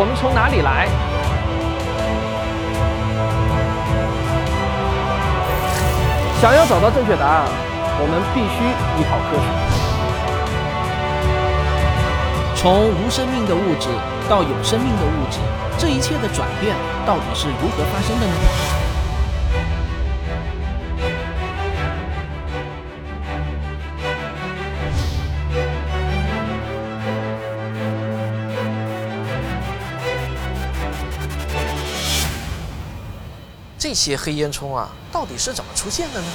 我们从哪里来？想要找到正确答案，我们必须依靠科学。从无生命的物质到有生命的物质，这一切的转变到底是如何发生的呢？这些黑烟囱啊，到底是怎么出现的呢？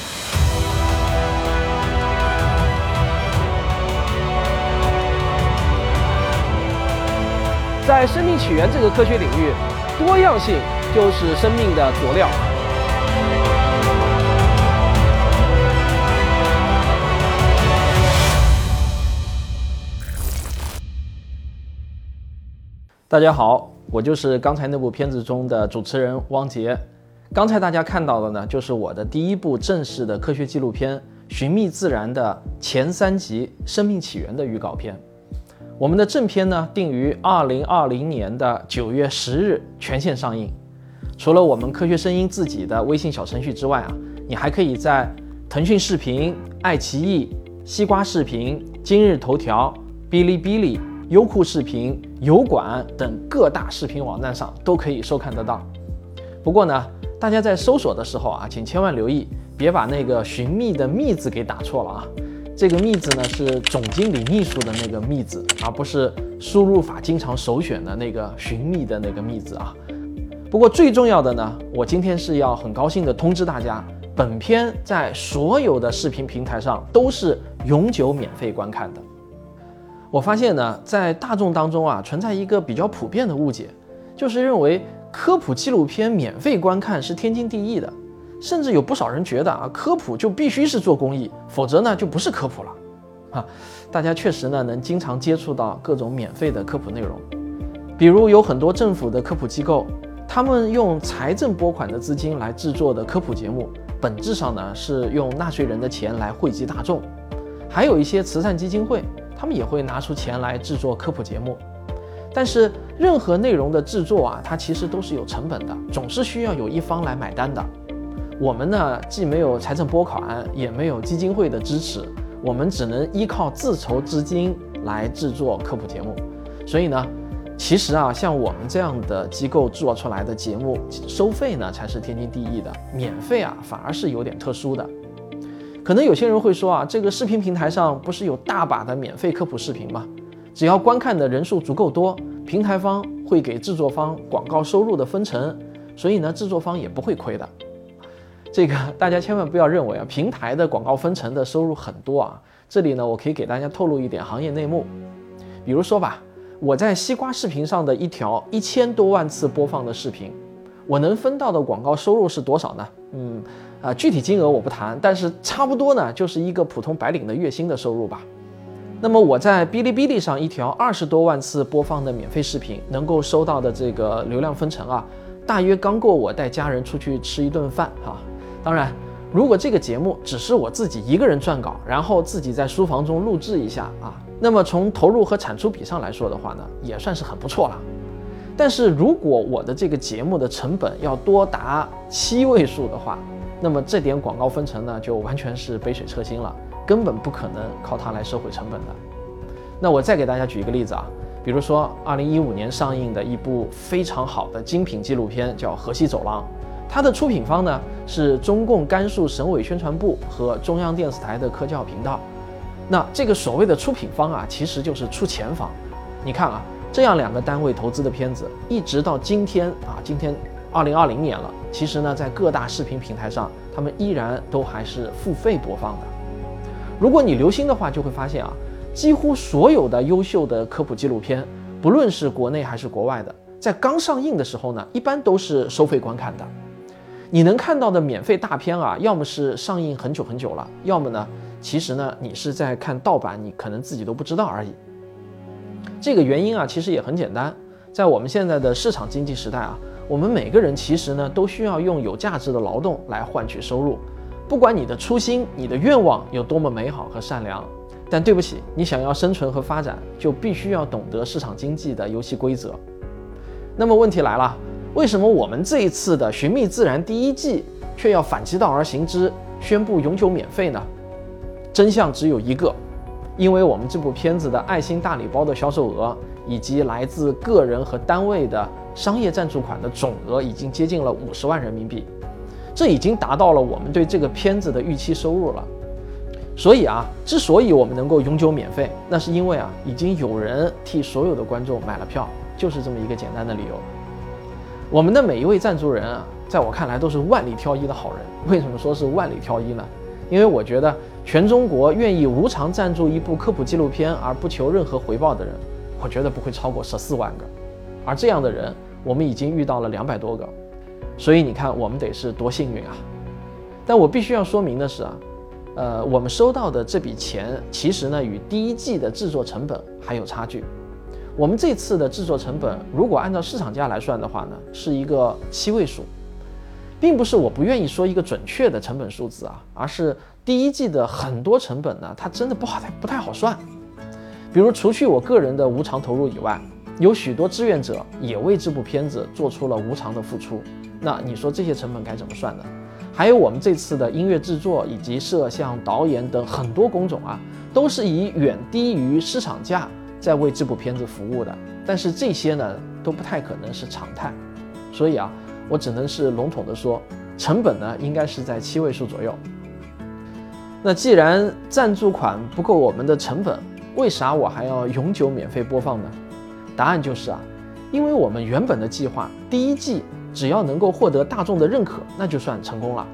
在生命起源这个科学领域，多样性就是生命的佐料。大家好，我就是刚才那部片子中的主持人汪杰。刚才大家看到的呢，就是我的第一部正式的科学纪录片《寻觅自然》的前三集《生命起源》的预告片。我们的正片呢，定于二零二零年的九月十日全线上映。除了我们科学声音自己的微信小程序之外啊，你还可以在腾讯视频、爱奇艺、西瓜视频、今日头条、哔哩哔哩、优酷视频、油管等各大视频网站上都可以收看得到。不过呢，大家在搜索的时候啊，请千万留意，别把那个“寻觅”的“觅”字给打错了啊。这个“觅”字呢是总经理秘书的那个“觅”字，而不是输入法经常首选的那个“寻觅”的那个“觅”字啊。不过最重要的呢，我今天是要很高兴的通知大家，本片在所有的视频平台上都是永久免费观看的。我发现呢，在大众当中啊，存在一个比较普遍的误解，就是认为。科普纪录片免费观看是天经地义的，甚至有不少人觉得啊，科普就必须是做公益，否则呢就不是科普了。啊，大家确实呢能经常接触到各种免费的科普内容，比如有很多政府的科普机构，他们用财政拨款的资金来制作的科普节目，本质上呢是用纳税人的钱来惠及大众。还有一些慈善基金会，他们也会拿出钱来制作科普节目。但是任何内容的制作啊，它其实都是有成本的，总是需要有一方来买单的。我们呢，既没有财政拨款，也没有基金会的支持，我们只能依靠自筹资金来制作科普节目。所以呢，其实啊，像我们这样的机构做出来的节目，收费呢才是天经地义的，免费啊反而是有点特殊的。可能有些人会说啊，这个视频平台上不是有大把的免费科普视频吗？只要观看的人数足够多，平台方会给制作方广告收入的分成，所以呢，制作方也不会亏的。这个大家千万不要认为啊，平台的广告分成的收入很多啊。这里呢，我可以给大家透露一点行业内幕。比如说吧，我在西瓜视频上的一条一千多万次播放的视频，我能分到的广告收入是多少呢？嗯，啊，具体金额我不谈，但是差不多呢，就是一个普通白领的月薪的收入吧。那么我在哔哩哔哩上一条二十多万次播放的免费视频，能够收到的这个流量分成啊，大约刚够我带家人出去吃一顿饭哈。当然，如果这个节目只是我自己一个人撰稿，然后自己在书房中录制一下啊，那么从投入和产出比上来说的话呢，也算是很不错了。但是如果我的这个节目的成本要多达七位数的话，那么这点广告分成呢，就完全是杯水车薪了。根本不可能靠它来收回成本的。那我再给大家举一个例子啊，比如说二零一五年上映的一部非常好的精品纪录片，叫《河西走廊》，它的出品方呢是中共甘肃省委宣传部和中央电视台的科教频道。那这个所谓的出品方啊，其实就是出钱方。你看啊，这样两个单位投资的片子，一直到今天啊，今天二零二零年了，其实呢，在各大视频平台上，他们依然都还是付费播放的。如果你留心的话，就会发现啊，几乎所有的优秀的科普纪录片，不论是国内还是国外的，在刚上映的时候呢，一般都是收费观看的。你能看到的免费大片啊，要么是上映很久很久了，要么呢，其实呢，你是在看盗版，你可能自己都不知道而已。这个原因啊，其实也很简单，在我们现在的市场经济时代啊，我们每个人其实呢，都需要用有价值的劳动来换取收入。不管你的初心、你的愿望有多么美好和善良，但对不起，你想要生存和发展，就必须要懂得市场经济的游戏规则。那么问题来了，为什么我们这一次的《寻觅自然》第一季却要反其道而行之，宣布永久免费呢？真相只有一个，因为我们这部片子的爱心大礼包的销售额，以及来自个人和单位的商业赞助款的总额，已经接近了五十万人民币，这已经达到了我们对这个片子的预期收入了。所以啊，之所以我们能够永久免费，那是因为啊，已经有人替所有的观众买了票，就是这么一个简单的理由。我们的每一位赞助人啊，在我看来都是万里挑一的好人。为什么说是万里挑一呢？因为我觉得全中国愿意无偿赞助一部科普纪录片而不求任何回报的人，我觉得不会超过十四万个。而这样的人，我们已经遇到了两百多个。所以你看，我们得是多幸运啊！但我必须要说明的是啊。呃，我们收到的这笔钱，其实呢与第一季的制作成本还有差距。我们这次的制作成本，如果按照市场价来算的话呢，是一个七位数，并不是我不愿意说一个准确的成本数字啊，而是第一季的很多成本呢，它真的不好太不太好算。比如，除去我个人的无偿投入以外，有许多志愿者也为这部片子做出了无偿的付出。那你说这些成本该怎么算呢？还有我们这次的音乐制作以及摄像、导演等很多工种啊，都是以远低于市场价在为这部片子服务的。但是这些呢，都不太可能是常态，所以啊，我只能是笼统的说，成本呢应该是在七位数左右。那既然赞助款不够我们的成本，为啥我还要永久免费播放呢？答案就是啊，因为我们原本的计划第一季。只要能够获得大众的认可，那就算成功了。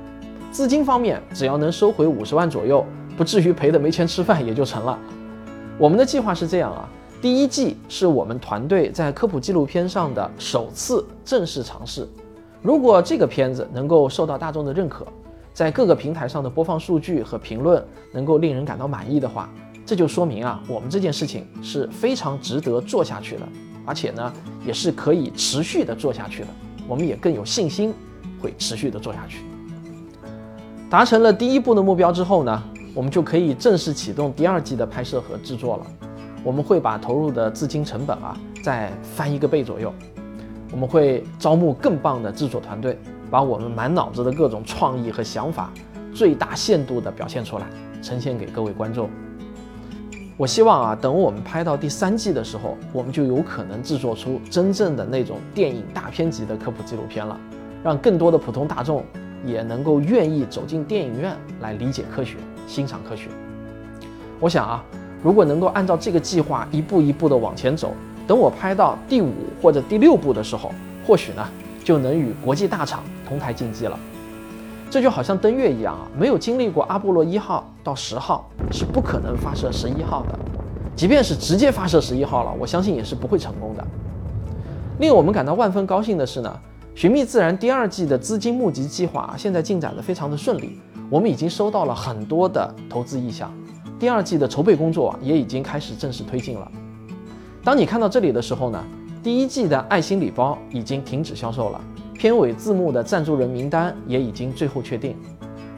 资金方面，只要能收回五十万左右，不至于赔得没钱吃饭，也就成了。我们的计划是这样啊，第一季是我们团队在科普纪录片上的首次正式尝试。如果这个片子能够受到大众的认可，在各个平台上的播放数据和评论能够令人感到满意的话，这就说明啊，我们这件事情是非常值得做下去的，而且呢，也是可以持续的做下去的。我们也更有信心会持续的做下去。达成了第一步的目标之后呢，我们就可以正式启动第二季的拍摄和制作了。我们会把投入的资金成本啊再翻一个倍左右。我们会招募更棒的制作团队，把我们满脑子的各种创意和想法最大限度的表现出来，呈现给各位观众。我希望啊，等我们拍到第三季的时候，我们就有可能制作出真正的那种电影大片级的科普纪录片了，让更多的普通大众也能够愿意走进电影院来理解科学、欣赏科学。我想啊，如果能够按照这个计划一步一步的往前走，等我拍到第五或者第六部的时候，或许呢就能与国际大厂同台竞技了。这就好像登月一样啊，没有经历过阿波罗一号到十号，是不可能发射十一号的。即便是直接发射十一号了，我相信也是不会成功的。令我们感到万分高兴的是呢，《寻觅自然》第二季的资金募集计划现在进展得非常的顺利，我们已经收到了很多的投资意向，第二季的筹备工作也已经开始正式推进了。当你看到这里的时候呢，第一季的爱心礼包已经停止销售了。片尾字幕的赞助人名单也已经最后确定。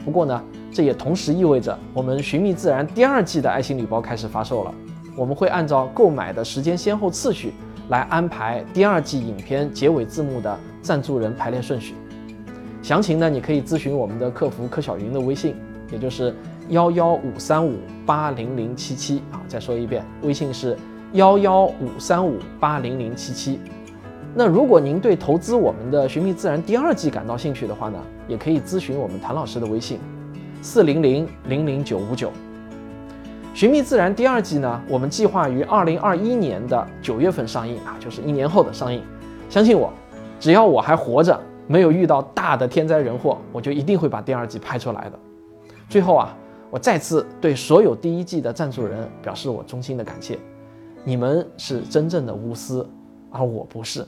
不过呢，这也同时意味着我们《寻觅自然》第二季的爱心礼包开始发售了。我们会按照购买的时间先后次序来安排第二季影片结尾字幕的赞助人排列顺序。详情呢，你可以咨询我们的客服柯小云的微信，也就是幺幺五三五八零零七七啊。再说一遍，微信是幺幺五三五八零零七七。那如果您对投资我们的《寻觅自然》第二季感到兴趣的话呢，也可以咨询我们谭老师的微信，四零零零零九五九。《寻觅自然》第二季呢，我们计划于二零二一年的九月份上映啊，就是一年后的上映。相信我，只要我还活着，没有遇到大的天灾人祸，我就一定会把第二季拍出来的。最后啊，我再次对所有第一季的赞助人表示我衷心的感谢，你们是真正的无私，而我不是。